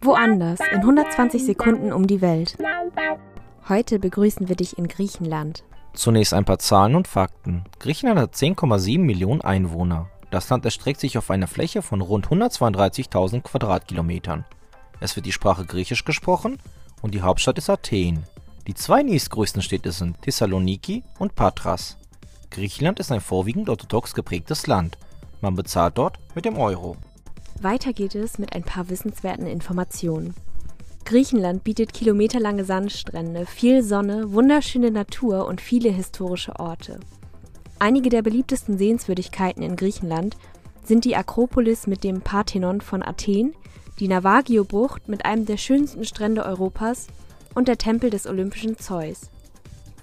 Woanders in 120 Sekunden um die Welt. Heute begrüßen wir dich in Griechenland. Zunächst ein paar Zahlen und Fakten. Griechenland hat 10,7 Millionen Einwohner. Das Land erstreckt sich auf einer Fläche von rund 132.000 Quadratkilometern. Es wird die Sprache Griechisch gesprochen und die Hauptstadt ist Athen. Die zwei nächstgrößten Städte sind Thessaloniki und Patras. Griechenland ist ein vorwiegend orthodox geprägtes Land. Man bezahlt dort mit dem Euro. Weiter geht es mit ein paar wissenswerten Informationen. Griechenland bietet kilometerlange Sandstrände, viel Sonne, wunderschöne Natur und viele historische Orte. Einige der beliebtesten Sehenswürdigkeiten in Griechenland sind die Akropolis mit dem Parthenon von Athen, die Navagio-Bucht mit einem der schönsten Strände Europas und der Tempel des olympischen Zeus.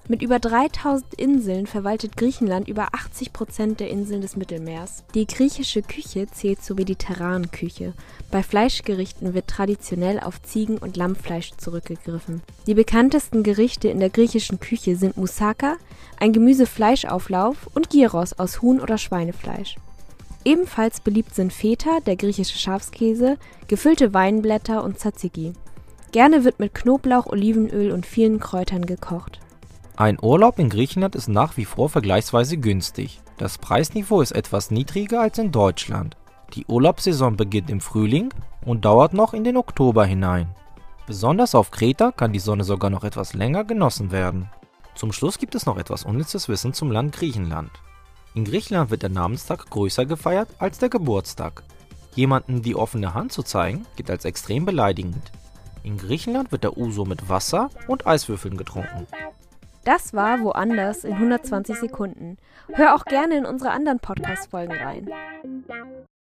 Mit über 3000 Inseln verwaltet Griechenland über 80 Prozent der Inseln des Mittelmeers. Die griechische Küche zählt zur mediterranen Küche. Bei Fleischgerichten wird traditionell auf Ziegen- und Lammfleisch zurückgegriffen. Die bekanntesten Gerichte in der griechischen Küche sind Moussaka, ein Gemüse-Fleischauflauf und Gyros aus Huhn- oder Schweinefleisch. Ebenfalls beliebt sind Feta, der griechische Schafskäse, gefüllte Weinblätter und Tzatziki. Gerne wird mit Knoblauch, Olivenöl und vielen Kräutern gekocht. Ein Urlaub in Griechenland ist nach wie vor vergleichsweise günstig. Das Preisniveau ist etwas niedriger als in Deutschland. Die Urlaubssaison beginnt im Frühling und dauert noch in den Oktober hinein. Besonders auf Kreta kann die Sonne sogar noch etwas länger genossen werden. Zum Schluss gibt es noch etwas unnützes Wissen zum Land Griechenland. In Griechenland wird der Namenstag größer gefeiert als der Geburtstag. Jemanden die offene Hand zu zeigen, gilt als extrem beleidigend. In Griechenland wird der Uso mit Wasser und Eiswürfeln getrunken. Das war Woanders in 120 Sekunden. Hör auch gerne in unsere anderen Podcast-Folgen rein.